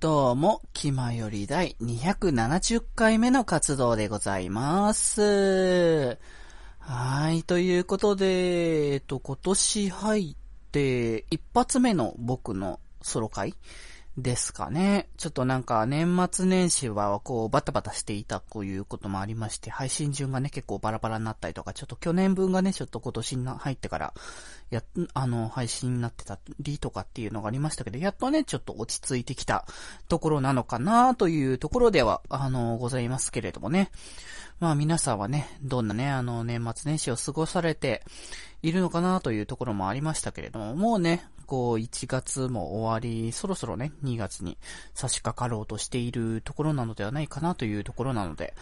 どうも、気まより第270回目の活動でございます。はい、ということで、えっと、今年入って一発目の僕のソロ会ですかね。ちょっとなんか年末年始はこうバタバタしていたということもありまして、配信順がね結構バラバラになったりとか、ちょっと去年分がねちょっと今年に入ってからや、あの配信になってたりとかっていうのがありましたけど、やっとねちょっと落ち着いてきたところなのかなというところでは、あの、ございますけれどもね。まあ皆さんはね、どんなね、あの年末年始を過ごされているのかなというところもありましたけれども、もうね、こう1月も終わり、そろそろね、2月に差し掛かろうとしているところなのではないかなというところなので、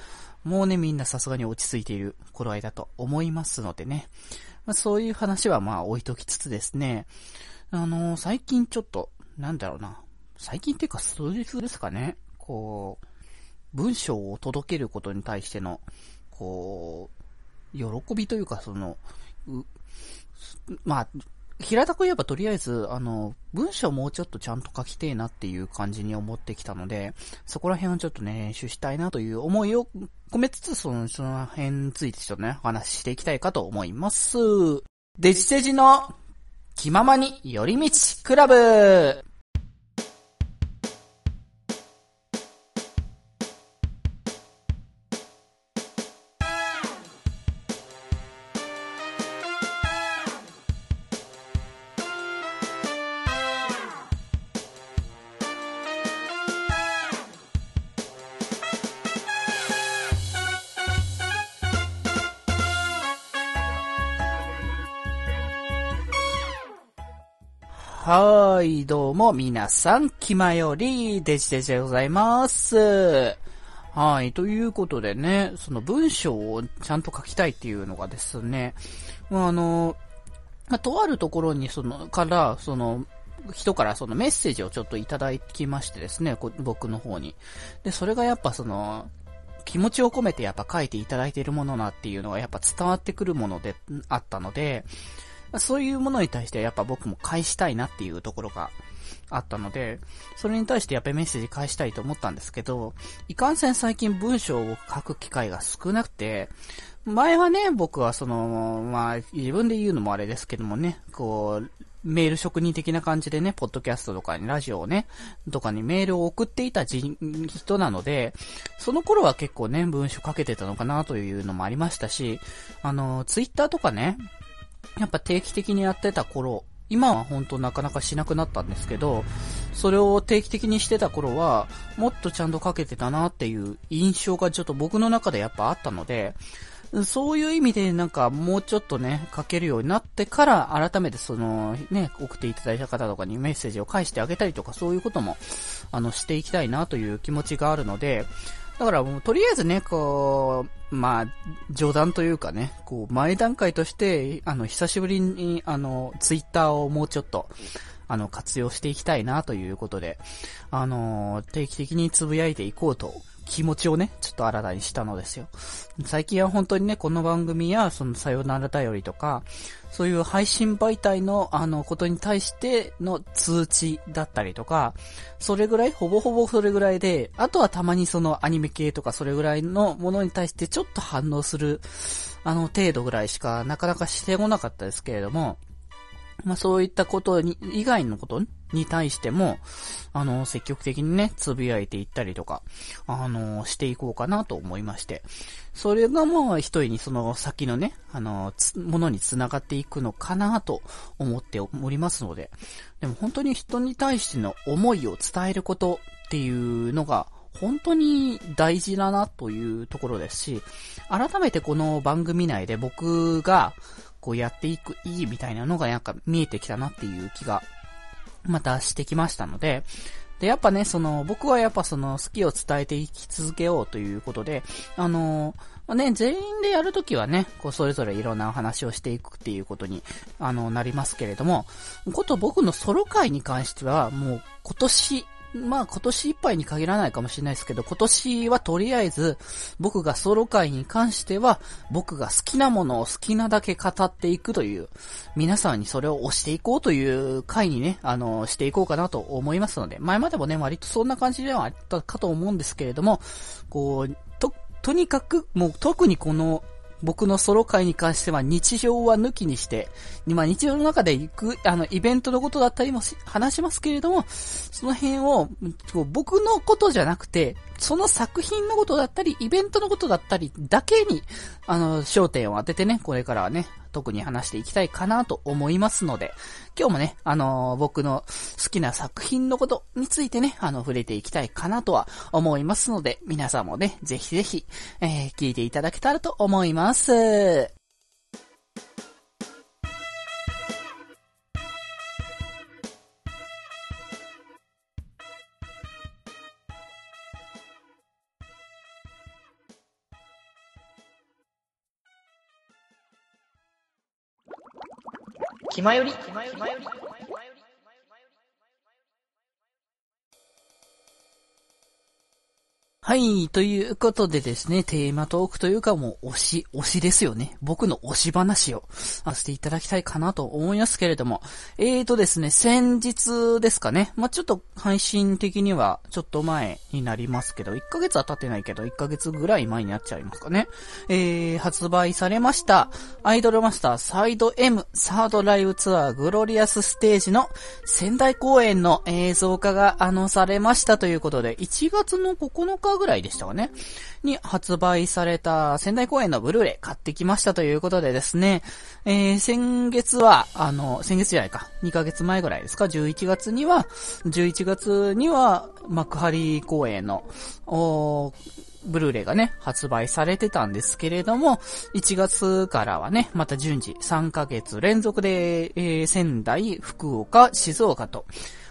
もうね、みんなさすがに落ち着いている頃合いだと思いますのでね、まあ、そういう話はまあ置いときつつですね、あのー、最近ちょっと、なんだろうな、最近っていうか数日ですかね、こう、文章を届けることに対しての、こう、喜びというか、その、まあ、平たく言えばとりあえず、あの、文章もうちょっとちゃんと書きてえなっていう感じに思ってきたので、そこら辺をちょっとね、練習したいなという思いを込めつつ、その、その辺についてちょっとね、お話ししていきたいかと思います。デジデジの気ままに寄り道クラブい、どうも、皆さん、気まより、デジデジでございます。はい、ということでね、その文章をちゃんと書きたいっていうのがですね、あの、とあるところに、その、から、その、人からそのメッセージをちょっといただきましてですね、僕の方に。で、それがやっぱその、気持ちを込めてやっぱ書いていただいているものなっていうのがやっぱ伝わってくるものであったので、そういうものに対してやっぱ僕も返したいなっていうところがあったので、それに対してやっぱりメッセージ返したいと思ったんですけど、いかんせん最近文章を書く機会が少なくて、前はね、僕はその、まあ、自分で言うのもあれですけどもね、こう、メール職人的な感じでね、ポッドキャストとかにラジオをね、とかにメールを送っていた人なので、その頃は結構ね、文章書けてたのかなというのもありましたし、あの、ツイッターとかね、やっぱ定期的にやってた頃、今は本当なかなかしなくなったんですけど、それを定期的にしてた頃は、もっとちゃんと書けてたなっていう印象がちょっと僕の中でやっぱあったので、そういう意味でなんかもうちょっとね、書けるようになってから改めてそのね、送っていただいた方とかにメッセージを返してあげたりとかそういうことも、あの、していきたいなという気持ちがあるので、だからもうとりあえずね、こう、まあ、冗談というかね、こう、前段階として、あの、久しぶりに、あの、ツイッターをもうちょっと、あの、活用していきたいなということで、あの、定期的につぶやいていこうと気持ちをね、ちょっと新たにしたのですよ。最近は本当にね、この番組や、そのさよならだよりとか、そういう配信媒体の、あの、ことに対しての通知だったりとか、それぐらい、ほぼほぼそれぐらいで、あとはたまにそのアニメ系とかそれぐらいのものに対してちょっと反応する、あの、程度ぐらいしかなかなかしてこなかったですけれども、まあそういったことに、以外のことに対しても、あの、積極的にね、つぶやいていったりとか、あの、していこうかなと思いまして。それがもう一人にその先のね、あの、ものに繋がっていくのかなと思っておりますので。でも本当に人に対しての思いを伝えることっていうのが、本当に大事だなというところですし、改めてこの番組内で僕が、こうやっていく意義みたいなのがなんか見えてきたなっていう気がまたしてきましたので、で、やっぱね、その、僕はやっぱその、好きを伝えていき続けようということで、あのまあ、ね、全員でやるときはね、こう、それぞれいろんなお話をしていくっていうことに、あの、なりますけれども、こと僕のソロ会に関しては、もう、今年まあ今年いっぱいに限らないかもしれないですけど、今年はとりあえず僕がソロ会に関しては僕が好きなものを好きなだけ語っていくという、皆さんにそれを押していこうという回にね、あの、していこうかなと思いますので、前までもね、割とそんな感じではあったかと思うんですけれども、こう、と、とにかく、もう特にこの僕のソロ会に関しては日常は抜きにして、まあ日常の中で行く、あの、イベントのことだったりも話しますけれども、その辺を、僕のことじゃなくて、その作品のことだったり、イベントのことだったりだけに、あの、焦点を当ててね、これからはね、特に話していきたいかなと思いますので、今日もね、あのー、僕の好きな作品のことについてね、あの、触れていきたいかなとは思いますので、皆さんもね、ぜひぜひ、えー、聞いていただけたらと思います。気まより。気まより。はい。ということでですね、テーマトークというかもう推し、推しですよね。僕の推し話をさせていただきたいかなと思いますけれども。えーとですね、先日ですかね。まあ、ちょっと配信的にはちょっと前になりますけど、1ヶ月は経ってないけど、1ヶ月ぐらい前になっちゃいますかね。えー、発売されました、アイドルマスターサイド M サードライブツアーグロリアスステージの仙台公演の映像化があのされましたということで、1月の9日ぐらいでしたかね、に発売された仙台公演のブルーレイ買ってきましたということでですね、えー、先月は、あの、先月じゃないか、2ヶ月前ぐらいですか、11月には、11月には、幕張公演の、おブルーレイがね、発売されてたんですけれども、1月からはね、また順次3ヶ月連続で、えー、仙台、福岡、静岡と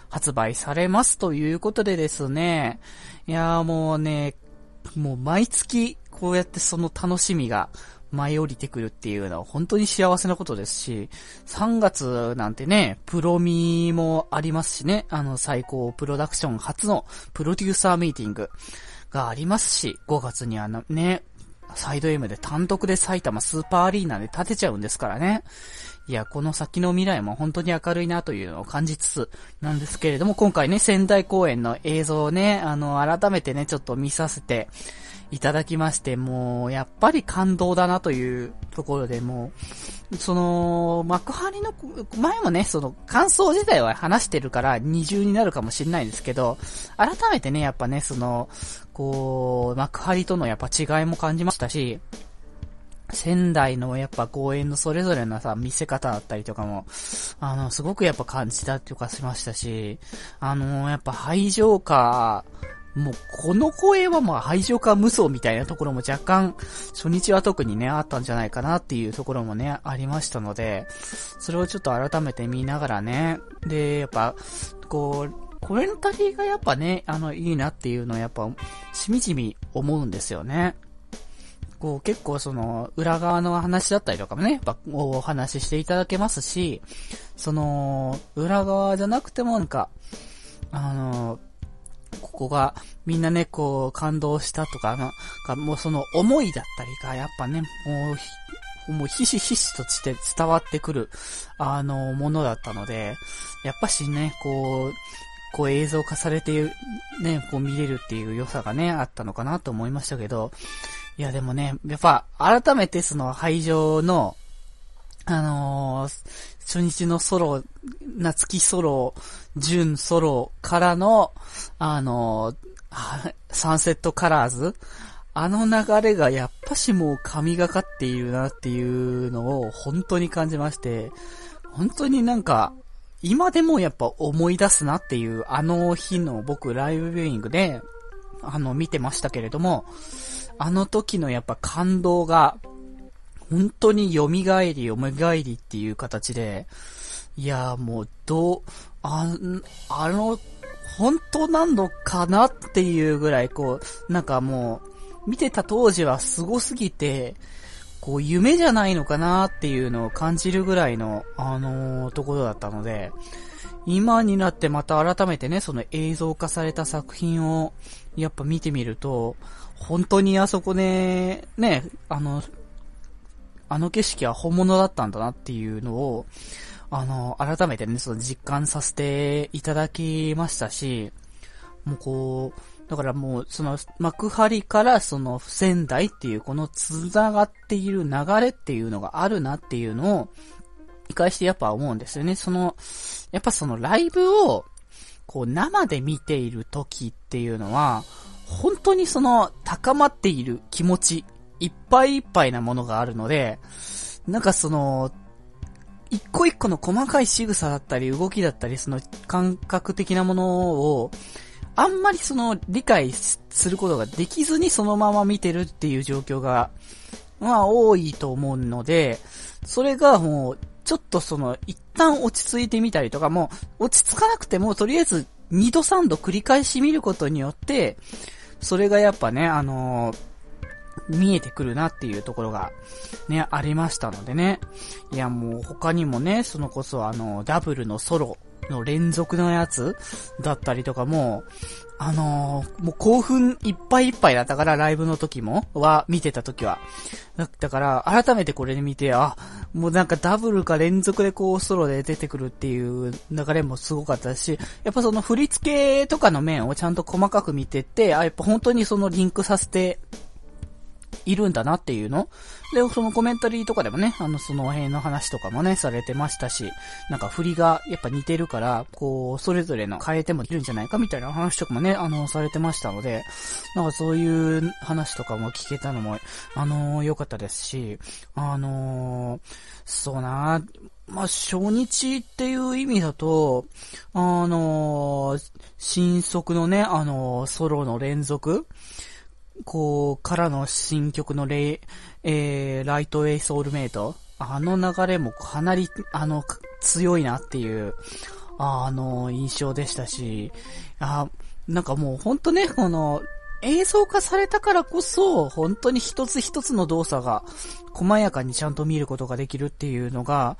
発売されますということでですね、いやーもうね、もう毎月こうやってその楽しみが舞い降りてくるっていうのは本当に幸せなことですし、3月なんてね、プロミーもありますしね、あの最高プロダクション初のプロデューサーミーティングがありますし、5月にはね、サイド M で単独で埼玉スーパーアリーナで建てちゃうんですからね。いや、この先の未来も本当に明るいなというのを感じつつなんですけれども、今回ね、仙台公演の映像をね、あの、改めてね、ちょっと見させていただきまして、もう、やっぱり感動だなというところでもう、その、幕張の、前もね、その、感想自体は話してるから二重になるかもしれないんですけど、改めてね、やっぱね、その、こう、幕張とのやっぱ違いも感じましたし、仙台のやっぱ公園のそれぞれのさ、見せ方だったりとかも、あの、すごくやっぱ感じたっていうかしましたし、あの、やっぱ排場下、もうこの声はまあ排除化無双みたいなところも若干、初日は特にね、あったんじゃないかなっていうところもね、ありましたので、それをちょっと改めて見ながらね、で、やっぱ、こう、コメンタリーがやっぱね、あの、いいなっていうのはやっぱ、しみじみ思うんですよね。こう結構その裏側の話だったりとかもね、やっぱお話ししていただけますし、その裏側じゃなくてもなんか、あの、ここがみんなね、こう感動したとか、なかもうその思いだったりがやっぱね、もう、もうひしひしとして伝わってくる、あの、ものだったので、やっぱしね、こう、こう映像化されて、ね、こう見れるっていう良さがね、あったのかなと思いましたけど、いやでもね、やっぱ改めてその会場の、あのー、初日のソロ、夏木ソロ、純ソロからの、あのー、サンセットカラーズあの流れがやっぱしもう神がかっているなっていうのを本当に感じまして、本当になんか、今でもやっぱ思い出すなっていう、あの日の僕ライブビューイングで、あの、見てましたけれども、あの時のやっぱ感動が、本当に蘇り蘇りっていう形で、いやもう、どう、あ、あの、本当なのかなっていうぐらい、こう、なんかもう、見てた当時は凄すぎて、こう、夢じゃないのかなっていうのを感じるぐらいの、あのー、ところだったので、今になってまた改めてね、その映像化された作品を、やっぱ見てみると、本当にあそこね、ね、あの、あの景色は本物だったんだなっていうのを、あの、改めてね、その実感させていただきましたし、もうこう、だからもう、その、幕張からその仙台っていうこの繋がっている流れっていうのがあるなっていうのを、理解してやっぱ思うんですよね。その、やっぱそのライブを、こう生で見ている時っていうのは、本当にその高まっている気持ち、いっぱいいっぱいなものがあるので、なんかその、一個一個の細かい仕草だったり動きだったり、その感覚的なものを、あんまりその理解することができずにそのまま見てるっていう状況が、まあ多いと思うので、それがもう、ちょっとその、一旦落ち着いてみたりとかも、落ち着かなくても、とりあえず、2度3度繰り返し見ることによって、それがやっぱね、あのー、見えてくるなっていうところが、ね、ありましたのでね。いや、もう他にもね、そのこそあの、ダブルのソロの連続のやつだったりとかも、あのー、もう興奮いっぱいいっぱいだったから、ライブの時も、は、見てた時は。だから、改めてこれで見て、あ、もうなんかダブルか連続でこう、ソロで出てくるっていう流れもすごかったし、やっぱその振り付けとかの面をちゃんと細かく見てて、あ、やっぱ本当にそのリンクさせているんだなっていうの？で、そのコメンタリーとかでもね、あの、その辺の話とかもね、されてましたし、なんか振りがやっぱ似てるから、こう、それぞれの変えてもいるんじゃないかみたいな話とかもね、あの、されてましたので、なんかそういう話とかも聞けたのも、あのー、良かったですし、あのー、そうなまあ、初日っていう意味だと、あのー、新速のね、あのソロの連続こう、からの新曲のレイ、えー、ライトウェイソウルメイト。あの流れもかなり、あの、強いなっていう、あの、印象でしたし、あ、なんかもうほんとね、この、映像化されたからこそ、本当に一つ一つの動作が、細やかにちゃんと見ることができるっていうのが、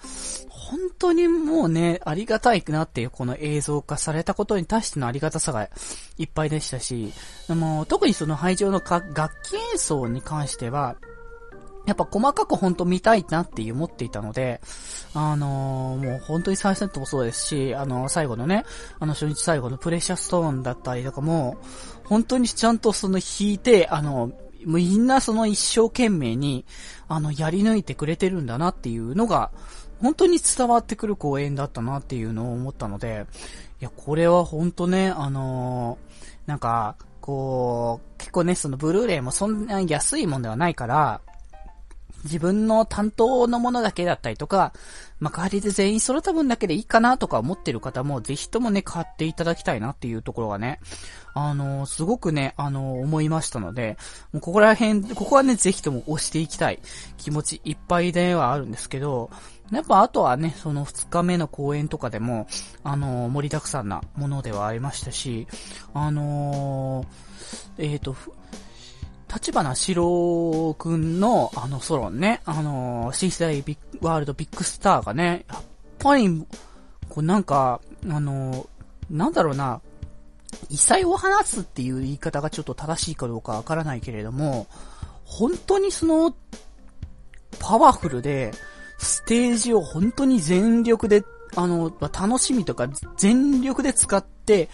本当にもうね、ありがたいなっていう、この映像化されたことに対してのありがたさがいっぱいでしたし、でも特にその会場の楽器演奏に関しては、やっぱ細かく本当見たいなっていう思っていたので、あのー、もう本当に最初のもそうですし、あのー、最後のね、あの初日最後のプレシャストーンだったりとかも、本当にちゃんとその弾いて、あの、みんなその一生懸命に、あの、やり抜いてくれてるんだなっていうのが、本当に伝わってくる公演だったなっていうのを思ったので、いや、これは本当ね、あのー、なんか、こう、結構ね、そのブルーレイもそんな安いもんではないから、自分の担当のものだけだったりとか、幕張で全員揃った分だけでいいかなとか思ってる方も、ぜひともね、買っていただきたいなっていうところがね、あのー、すごくね、あのー、思いましたので、もうここら辺、ここはね、ぜひとも押していきたい気持ちいっぱいではあるんですけど、やっぱあとはね、その2日目の公演とかでも、あのー、盛りだくさんなものではありましたし、あのえっ、と、立花史郎くんの、あの、ソロンね、あのー、新世代ビッワールドビッグスターがね、やっぱり、こうなんか、あのー、なんだろうな、異彩を放つっていう言い方がちょっと正しいかどうかわからないけれども、本当にその、パワフルで、ステージを本当に全力で、あの、楽しみとか全力で使って、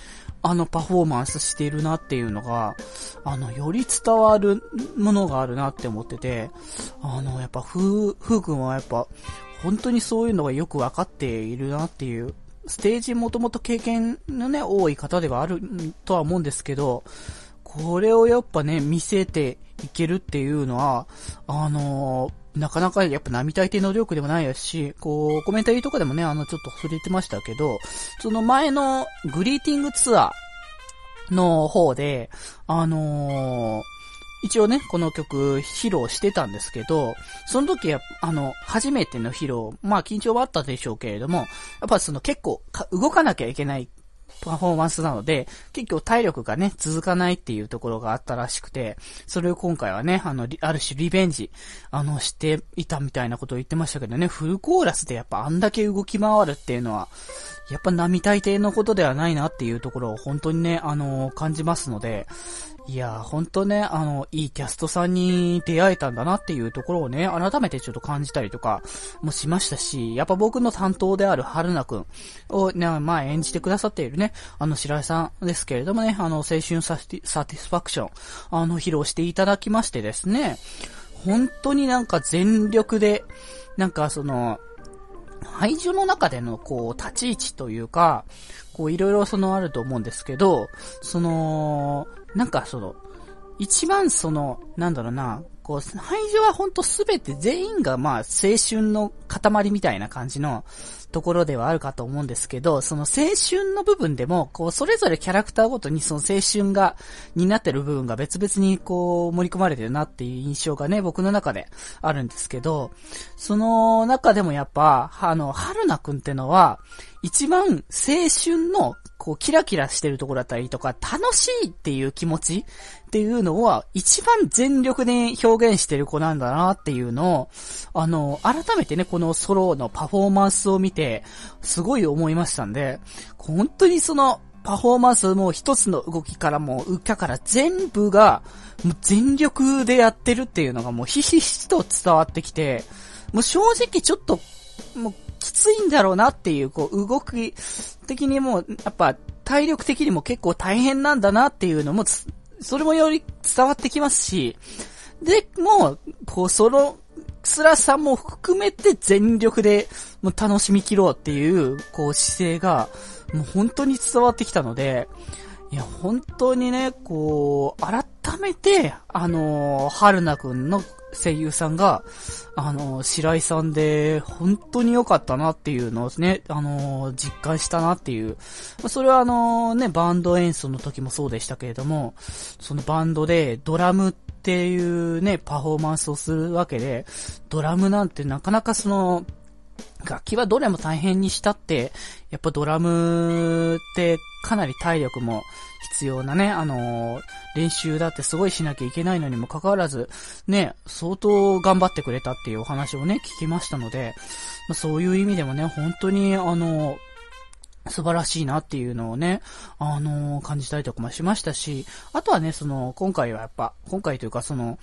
あのパフォーマンスしてるなっていうのが、あの、より伝わるものがあるなって思ってて、あの、やっぱ、ふう、ふうくんはやっぱ、本当にそういうのがよくわかっているなっていう、ステージもともと経験のね、多い方ではあるとは思うんですけど、これをやっぱね、見せていけるっていうのは、あのーなかなかやっぱ並大抵の力でもないですし、こう、コメンタリーとかでもね、あの、ちょっと触れてましたけど、その前のグリーティングツアーの方で、あのー、一応ね、この曲披露してたんですけど、その時は、あの、初めての披露、まあ緊張はあったでしょうけれども、やっぱその結構動かなきゃいけないパフォーマンスなので、結局体力がね、続かないっていうところがあったらしくて、それを今回はね、あの、ある種リベンジ、あの、していたみたいなことを言ってましたけどね、フルコーラスでやっぱあんだけ動き回るっていうのは、やっぱ並大抵のことではないなっていうところを本当にね、あのー、感じますので、いやー、ほんとね、あの、いいキャストさんに出会えたんだなっていうところをね、改めてちょっと感じたりとかもしましたし、やっぱ僕の担当である春菜くんをね、まあ演じてくださっているね、あの白井さんですけれどもね、あの、青春サティサティスファクション、あの、披露していただきましてですね、本当になんか全力で、なんかその、廃除の中でのこう、立ち位置というか、こう、いろいろそのあると思うんですけど、その、なんかその、一番その、なんだろうな、こう、廃除はほんとすべて全員がまあ青春の塊みたいな感じのところではあるかと思うんですけど、その青春の部分でも、こう、それぞれキャラクターごとにその青春が、になってる部分が別々にこう、盛り込まれてるなっていう印象がね、僕の中であるんですけど、その中でもやっぱ、あの、春菜くんってのは、一番青春の、こう、キラキラしてるところだったりとか、楽しいっていう気持ちっていうのは、一番全力で表現してる子なんだなっていうのを、あの、改めてね、このソロのパフォーマンスを見て、すごい思いましたんで、本当にその、パフォーマンスも一つの動きからも、うっかから全部が、もう全力でやってるっていうのがもうひしひしと伝わってきて、もう正直ちょっと、もうきついんだろうなっていう、こう、動き的にも、やっぱ、体力的にも結構大変なんだなっていうのも、それもより伝わってきますし、で、もう、こう、その、辛さも含めて全力で、もう楽しみ切ろうっていう、こう、姿勢が、もう本当に伝わってきたので、いや、本当にね、こう、改めて、あのー、春菜くんの声優さんが、あの、白井さんで、本当に良かったなっていうのをね、あの、実感したなっていう。それはあの、ね、バンド演奏の時もそうでしたけれども、そのバンドでドラムっていうね、パフォーマンスをするわけで、ドラムなんてなかなかその、楽器はどれも大変にしたって、やっぱドラムってかなり体力も必要なね、あのー、練習だってすごいしなきゃいけないのにもかかわらず、ね、相当頑張ってくれたっていうお話をね、聞きましたので、まあ、そういう意味でもね、本当に、あのー、素晴らしいなっていうのをね、あのー、感じたりとかもしましたし、あとはね、その、今回はやっぱ、今回というかその、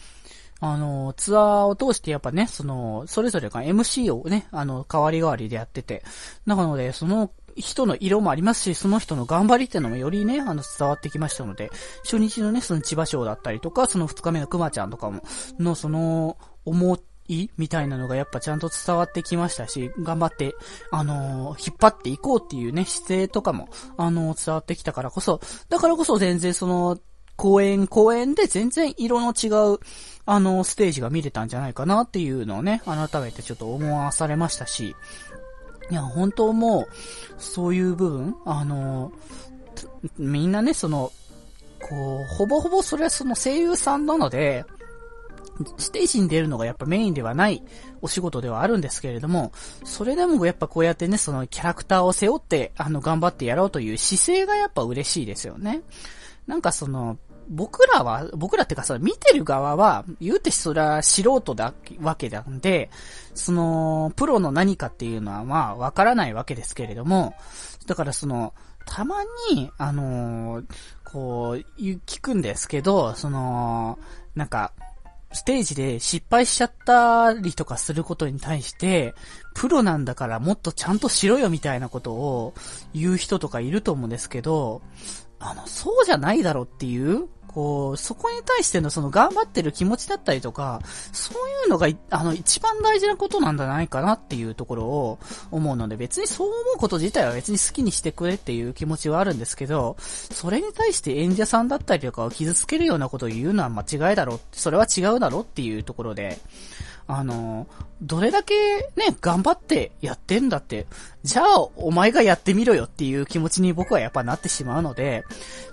あの、ツアーを通してやっぱね、その、それぞれが MC をね、あの、代わり代わりでやってて、なので、その人の色もありますし、その人の頑張りっていうのもよりね、あの、伝わってきましたので、初日のね、その千葉賞だったりとか、その二日目の熊ちゃんとかも、の、その、思いみたいなのがやっぱちゃんと伝わってきましたし、頑張って、あのー、引っ張っていこうっていうね、姿勢とかも、あのー、伝わってきたからこそ、だからこそ全然その、公演、公演で全然色の違う、あの、ステージが見れたんじゃないかなっていうのをね、改めてちょっと思わされましたし、いや、本当もう、そういう部分、あの、みんなね、その、こう、ほぼほぼそれはその声優さんなので、ステージに出るのがやっぱメインではないお仕事ではあるんですけれども、それでもやっぱこうやってね、そのキャラクターを背負って、あの、頑張ってやろうという姿勢がやっぱ嬉しいですよね。なんかその、僕らは、僕らってかさ、見てる側は、言うてそれは素人だわけなんで、その、プロの何かっていうのはまあ、わからないわけですけれども、だからその、たまに、あのー、こう、聞くんですけど、その、なんか、ステージで失敗しちゃったりとかすることに対して、プロなんだからもっとちゃんとしろよみたいなことを言う人とかいると思うんですけど、あの、そうじゃないだろっていうこう、そこに対してのその頑張ってる気持ちだったりとか、そういうのが、あの、一番大事なことなんじゃないかなっていうところを思うので、別にそう思うこと自体は別に好きにしてくれっていう気持ちはあるんですけど、それに対して演者さんだったりとかを傷つけるようなことを言うのは間違いだろう、それは違うだろうっていうところで、あの、どれだけね、頑張ってやってんだって、じゃあお前がやってみろよっていう気持ちに僕はやっぱなってしまうので、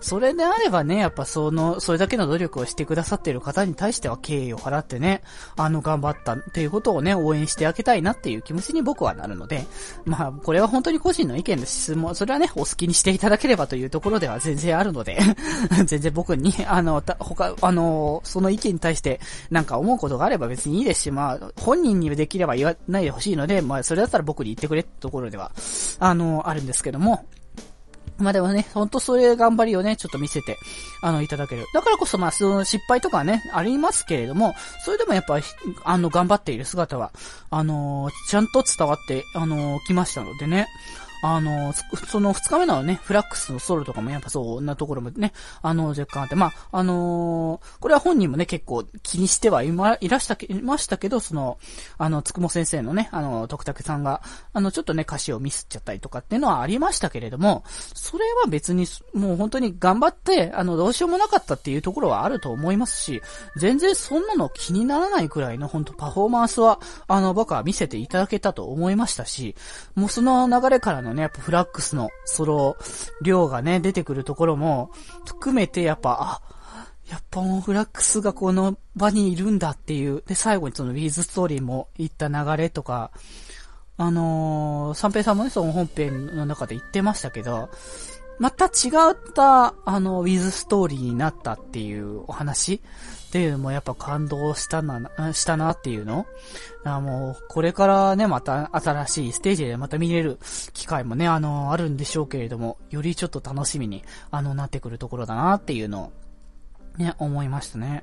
それであればね、やっぱその、それだけの努力をしてくださっている方に対しては敬意を払ってね、あの頑張ったっていうことをね、応援してあげたいなっていう気持ちに僕はなるので、まあ、これは本当に個人の意見です。し、もうそれはね、お好きにしていただければというところでは 全然あるので 全然僕に、あの、他、あの、その意見に対してなんか思うことがあれば別にいいですし、まあ、本人にできれば言わないでほしいので、まあ、それだったら僕に言ってくれってところでは、あの、あるんですけども、まあでもね、ほんとそういう頑張りをね、ちょっと見せて、あの、いただける。だからこそ、まあ、その失敗とかね、ありますけれども、それでもやっぱ、あの、頑張っている姿は、あのー、ちゃんと伝わって、あのー、来ましたのでね、あの、その二日目のね、フラックスのソロとかもやっぱそんなところもね、あの、若干あって、まあ、あのー、これは本人もね、結構気にしてはいま、いらしたけ、いましたけど、その、あの、つくも先生のね、あの、徳武さんが、あの、ちょっとね、歌詞をミスっちゃったりとかっていうのはありましたけれども、それは別に、もう本当に頑張って、あの、どうしようもなかったっていうところはあると思いますし、全然そんなの気にならないくらいの本当パフォーマンスは、あの、僕は見せていただけたと思いましたし、もうその流れからのね、やっぱフラックスのソロ量がね、出てくるところも、含めてやっぱ、あ、やっぱもうフラックスがこの場にいるんだっていう。で、最後にそのウィズストーリーも言った流れとか、あのー、三平さんもね、その本編の中で言ってましたけど、また違った、あの、ウィズストーリーになったっていうお話っていうのもやっぱ感動したな、したなっていうの？あもう、これからね、また新しいステージでまた見れる機会もね、あの、あるんでしょうけれども、よりちょっと楽しみに、あの、なってくるところだなっていうのを、ね、思いましたね。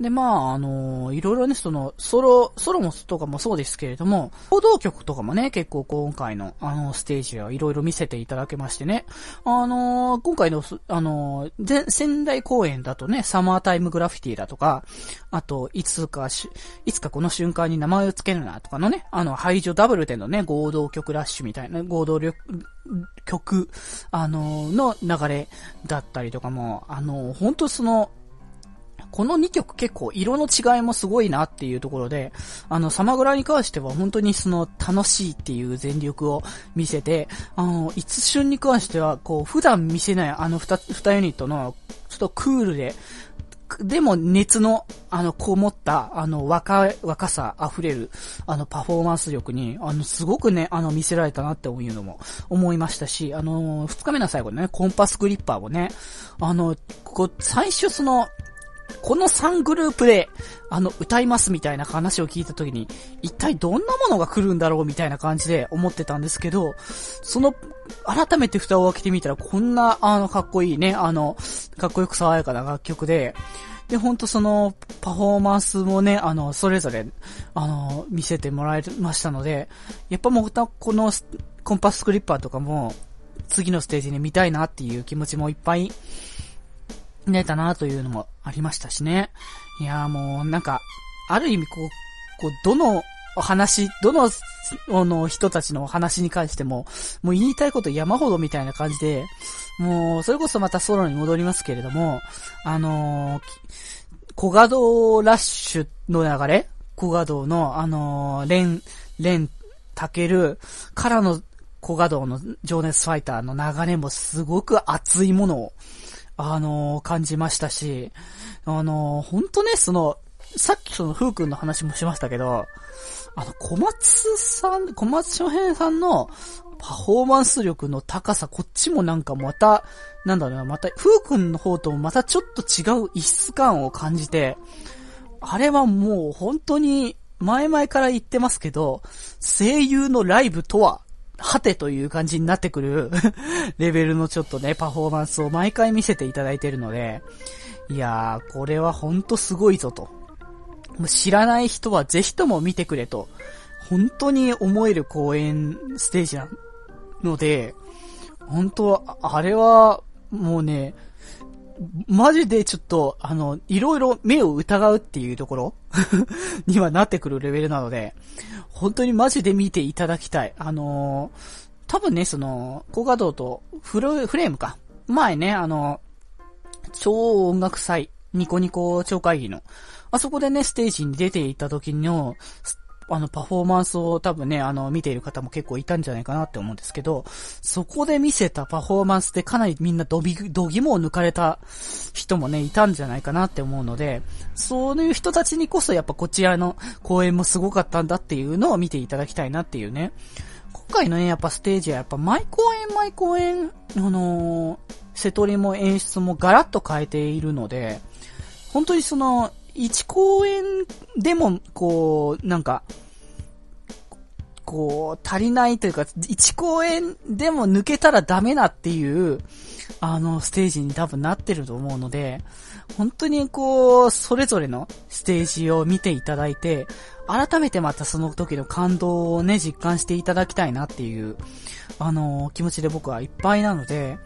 で、まあ、あのー、いろいろね、その、ソロ、ソロモスとかもそうですけれども、報道局とかもね、結構今回の、あの、ステージはいろいろ見せていただけましてね、あのー、今回の、あのー、仙台公演だとね、サマータイムグラフィティだとか、あと、いつかし、いつかこの瞬間に名前を付けるなとかのね、あの、排除ダブルでのね、合同曲ラッシュみたいな、合同曲、あのの流れだったりとかも、あの本当その、この2曲結構色の違いもすごいなっていうところで、あの、サマグラに関しては本当にその楽しいっていう全力を見せて、あの、いつ旬に関しては、こう、普段見せないあの2、2ユニットの、ちょっとクールで、でも熱の、あの、こもった、あの、若、若さ溢れる、あの、パフォーマンス力に、あの、すごくね、あの、見せられたなっていうのも思いましたし、あの、二日目の最後のね、コンパスグリッパーもね、あの、ここ、最初その、この3グループで、あの、歌いますみたいな話を聞いた時に、一体どんなものが来るんだろうみたいな感じで思ってたんですけど、その、改めて蓋を開けてみたら、こんな、あの、かっこいいね、あの、かっこよく爽やかな楽曲で、で、ほんとその、パフォーマンスもね、あの、それぞれ、あの、見せてもらいましたので、やっぱもう、この、コンパスクリッパーとかも、次のステージに見たいなっていう気持ちもいっぱいねたなというのもありましたしね。いやもうなんか、ある意味こう、こう、どのお話、どの、あの人たちのお話に関しても、もう言いたいこと山ほどみたいな感じで、もう、それこそまたソロに戻りますけれども、あのー、小ガドラッシュの流れ小ガドの、あのー、レン、レン、タケルからの小ガドの情熱ファイターの流れもすごく熱いものを、あのー、感じましたし、あのー、ほんとね、その、さっきその、ふうくんの話もしましたけど、あの、小松さん、小松翔平さんのパフォーマンス力の高さ、こっちもなんかまた、なんだろうな、また、ふうくんの方ともまたちょっと違う異質感を感じて、あれはもう本当に、前々から言ってますけど、声優のライブとははてという感じになってくる レベルのちょっとね、パフォーマンスを毎回見せていただいてるので、いやー、これはほんとすごいぞと。もう知らない人はぜひとも見てくれと、本当に思える公演ステージなので、本当あれは、もうね、マジでちょっと、あの、いろいろ目を疑うっていうところ？にはなってくるレベルなので、本当にマジで見ていただきたい。あのー、多分ね、その、高画道とフル、フレームか。前ね、あの、超音楽祭、ニコニコ超会議の、あそこでね、ステージに出ていた時の、あの、パフォーマンスを多分ね、あの、見ている方も結構いたんじゃないかなって思うんですけど、そこで見せたパフォーマンスでかなりみんなドビ、ドギモを抜かれた人もね、いたんじゃないかなって思うので、そういう人たちにこそやっぱこちらの公演もすごかったんだっていうのを見ていただきたいなっていうね。今回のね、やっぱステージはやっぱ毎公演毎公演、あのー、瀬戸りも演出もガラッと変えているので、本当にその、1公演でも、こう、なんか、こう、足りないというか、1公演でも抜けたらダメなっていう、あの、ステージに多分なってると思うので、本当にこう、それぞれのステージを見ていただいて、改めてまたその時の感動をね、実感していただきたいなっていう、あの、気持ちで僕はいっぱいなので、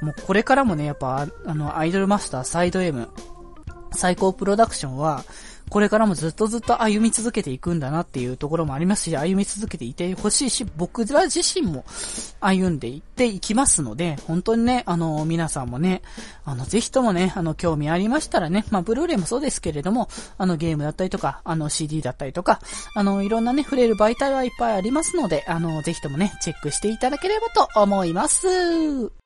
もうこれからもね、やっぱ、あの、アイドルマスターサイド M、最高プロダクションは、これからもずっとずっと歩み続けていくんだなっていうところもありますし、歩み続けていてほしいし、僕ら自身も歩んでいっていきますので、本当にね、あの、皆さんもね、あの、ぜひともね、あの、興味ありましたらね、まあ、ブルーレイもそうですけれども、あの、ゲームだったりとか、あの、CD だったりとか、あの、いろんなね、触れる媒体はいっぱいありますので、あの、ぜひともね、チェックしていただければと思います。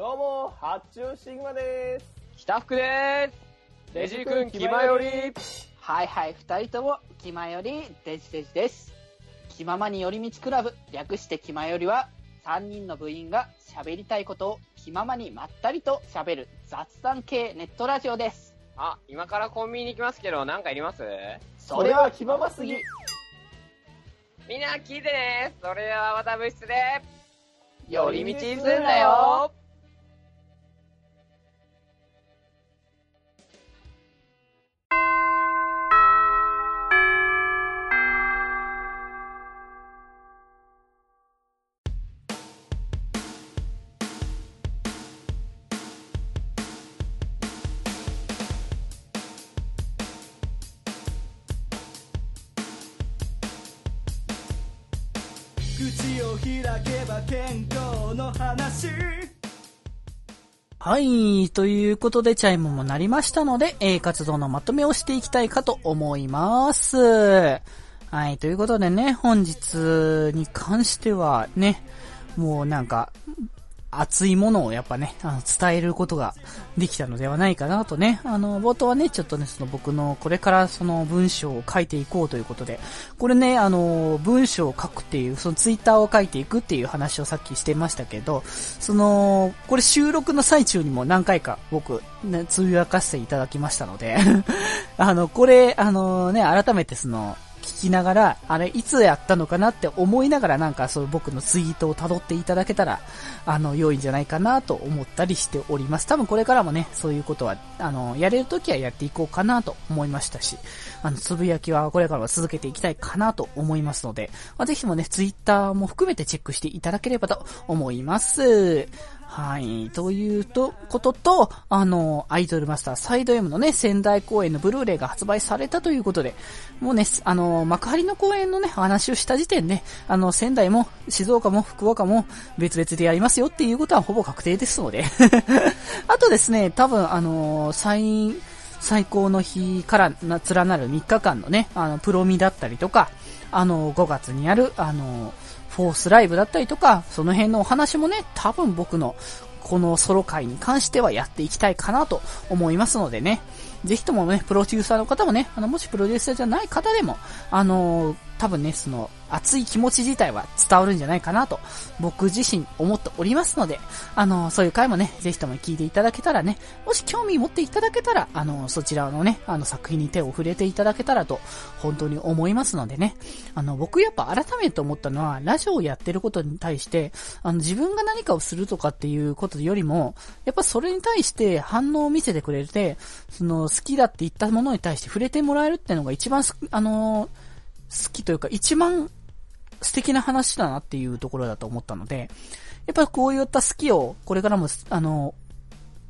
どうも、発注シグマです。北福です。デジ君、気まより。はいはい、二人とも、気まより、デジデジです。気ままに寄り道クラブ、略して気まよりは、三人の部員が喋りたいことを気ままにまったりと喋る雑談系ネットラジオです。あ、今からコンビニに行きますけど、なんかいります？それは気まますぎ。みんな聞いてね。それではまた部室で、寄り道すんだよ。口を開けば健康の話。はい。ということで、チャイムも鳴りましたので、えー、活動のまとめをしていきたいかと思います。はい。ということでね、本日に関してはね、もうなんか、熱いものをやっぱね、あの、伝えることができたのではないかなとね、あの、冒頭はね、ちょっとね、その僕のこれからその文章を書いていこうということで、これね、あの、文章を書くっていう、そのツイッターを書いていくっていう話をさっきしてましたけど、その、これ収録の最中にも何回か僕、ね、つぶやかせていただきましたので、あの、これ、あのね、改めてその、聞きながら、あれ、いつやったのかなって思いながらなんかそう僕のツイートを辿っていただけたら、あの、良いんじゃないかなと思ったりしております。多分これからもね、そういうことは、あの、やれるときはやっていこうかなと思いましたし、あの、つぶやきはこれからも続けていきたいかなと思いますので、まあ、ぜひともね、ツイッターも含めてチェックしていただければと思います。はい。というと、ことと、あの、アイドルマスターサイド M のね、仙台公演のブルーレイが発売されたということで、もうね、あの、幕張の公演のね、話をした時点で、あの、仙台も、静岡も、福岡も、別々でやりますよっていうことはほぼ確定ですので。あとですね、多分、あの、最、最高の日からな、連なる3日間のね、あの、プロミだったりとか、あの、5月にやる、あの、フォースライブだったりとか、その辺のお話もね、多分僕のこのソロ会に関してはやっていきたいかなと思いますのでね、ぜひともね、プロデューサーの方もね、あの、もしプロデューサーじゃない方でも、あのー多分ね、その、熱い気持ち自体は伝わるんじゃないかなと、僕自身思っておりますので、あのそういう回もね、ぜひとも聞いていただけたらね、もし興味持っていただけたら、あのそちらのね、あの、作品に手を触れていただけたらと、本当に思いますのでね、あの、僕やっぱ改めて思ったのは、ラジオをやってることに対して、あの、自分が何かをするとかっていうことよりも、やっぱそれに対して反応を見せてくれて、その、好きだって言ったものに対して触れてもらえるってのが一番す、あの好きというか一番素敵な話だなっていうところだと思ったので、やっぱこういった好きをこれからも、あの、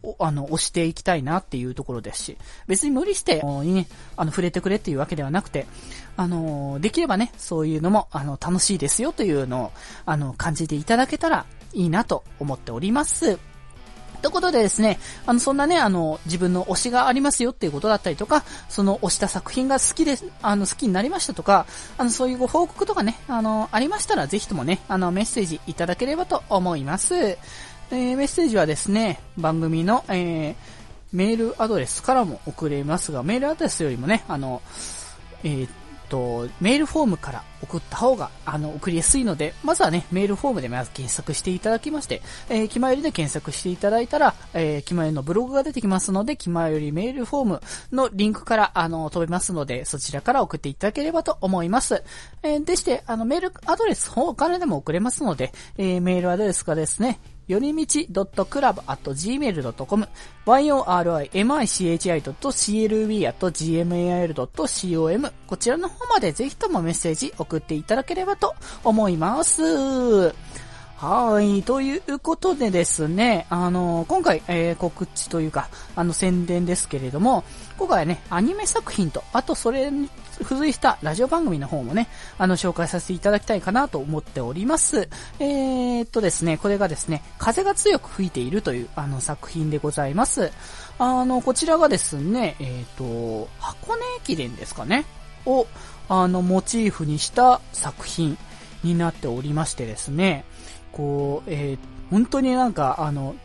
おあの、押していきたいなっていうところですし、別に無理して、にね、あの、触れてくれっていうわけではなくて、あの、できればね、そういうのも、あの、楽しいですよというのを、あの、感じていただけたらいいなと思っております。ということでですね、あの、そんなね、あの、自分の推しがありますよっていうことだったりとか、その推した作品が好きです、あの、好きになりましたとか、あの、そういうご報告とかね、あの、ありましたら、ぜひともね、あの、メッセージいただければと思います。えーメッセージはですね、番組の、えーメールアドレスからも送れますが、メールアドレスよりもね、あの、えーと、メールフォームから送った方が、あの、送りやすいので、まずはね、メールフォームでまず検索していただきまして、えー、気まよりで検索していただいたら、えー、気まよりのブログが出てきますので、気まよりメールフォームのリンクから、あの、飛べますので、そちらから送っていただければと思います。えー、でして、あの、メールアドレス、方からでも送れますので、えー、メールアドレスがですね、よりみち .club.gmail.com yorimichi.clb.gmail.com こちらの方までぜひともメッセージ送っていただければと思います。はい。ということでですね、あの、今回、えー、告知というか、あの、宣伝ですけれども、今回はね、アニメ作品と、あとそれに付随したラジオ番組の方もね、あの、紹介させていただきたいかなと思っております。えー、っとですね、これがですね、風が強く吹いているという、あの、作品でございます。あの、こちらがですね、えー、っと、箱根駅伝ですかね、を、あの、モチーフにした作品になっておりましてですね、こう、えー、本当になんか、あの、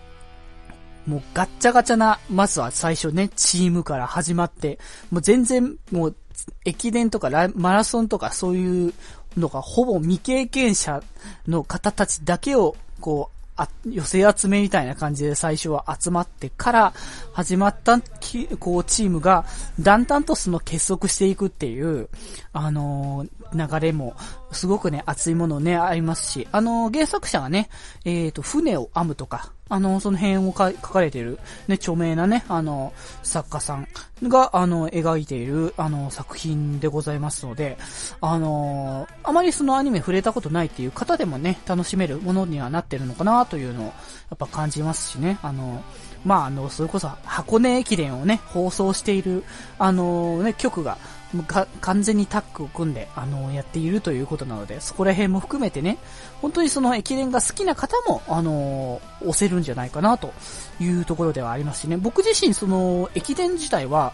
もうガッチャガチャな、まずは最初ね、チームから始まって、もう全然、もう、駅伝とかマラソンとかそういうのがほぼ未経験者の方たちだけを、こう、あ、寄せ集めみたいな感じで最初は集まってから始まったき、こう、チームが、だんだんとその結束していくっていう、あのー、流れも、すごくね、熱いものね、ありますし、あのー、原作者がね、えっ、ー、と、船を編むとか、あの、その辺を書かれている、ね、著名なね、あの、作家さんが、あの、描いている、あの、作品でございますので、あの、あまりそのアニメ触れたことないっていう方でもね、楽しめるものにはなってるのかなというのを、やっぱ感じますしね、あの、まあ、あの、それこそ箱根駅伝をね、放送している、あのね、曲が、完全にタッグを組んで、あのやっているということなので、そこら辺も含めてね、本当にその駅伝が好きな方も、あの押せるんじゃないかなというところではありますしね、僕自身その駅伝自体は、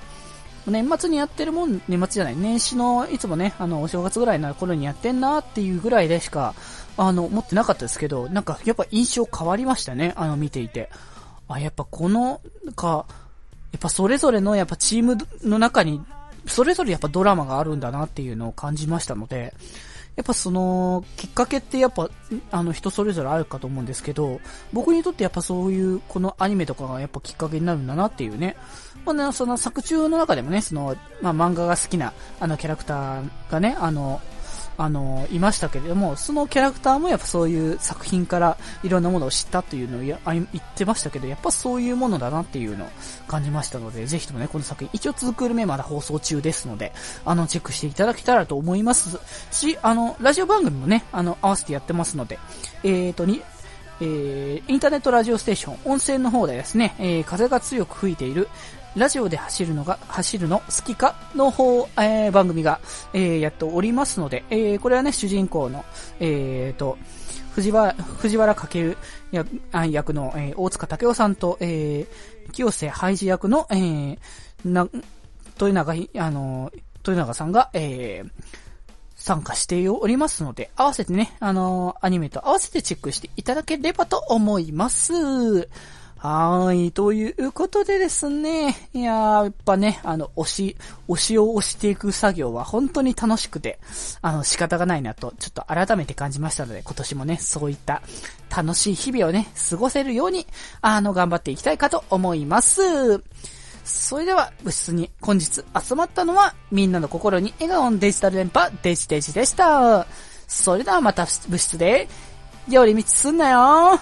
年末にやってるもん、年末じゃない、年始のいつもね、あの、お正月ぐらいの頃にやってんなっていうぐらいでしか、あの、持ってなかったですけど、なんかやっぱ印象変わりましたね、あの、見ていて。あ、やっぱこの、か、やっぱそれぞれのやっぱチームの中に、それぞれやっぱドラマがあるんだなっていうのを感じましたので、やっぱその、きっかけってやっぱ、あの人それぞれあるかと思うんですけど、僕にとってやっぱそういう、このアニメとかがやっぱきっかけになるんだなっていうね。まあね、その作中の中でもね、その、まあ漫画が好きな、あのキャラクターがね、あの、あの、いましたけれども、そのキャラクターもやっぱそういう作品からいろんなものを知ったというのを言ってましたけど、やっぱそういうものだなっていうのを感じましたので、ぜひともね、この作品、一応続くる目まだ放送中ですので、あの、チェックしていただけたらと思いますし、あの、ラジオ番組もね、あの、合わせてやってますので、えーと、に、えー、インターネットラジオステーション、音声の方でですね、えー、風が強く吹いている、ラジオで走るのが、走るの好きかの方、えー、番組が、えー、やっておりますので、えー、これはね、主人公の、えーと、藤原、藤原かける役の、えー、大塚武夫さんと、えー、清瀬ハイジ役の、えー、な、豊永、あの、豊永さんが、えー、参加しておりますので、合わせてね、あのアニメと合わせてチェックしていただければと思います。はーい。ということでですね。いやー、やっぱね、あの、押し、押しを押していく作業は本当に楽しくて、あの、仕方がないなと、ちょっと改めて感じましたので、今年もね、そういった楽しい日々をね、過ごせるように、あの、頑張っていきたいかと思います。それでは、物質に本日集まったのは、みんなの心に笑顔のデジタル電波、デジデジでした。それではまた物質で、寄り道すんなよ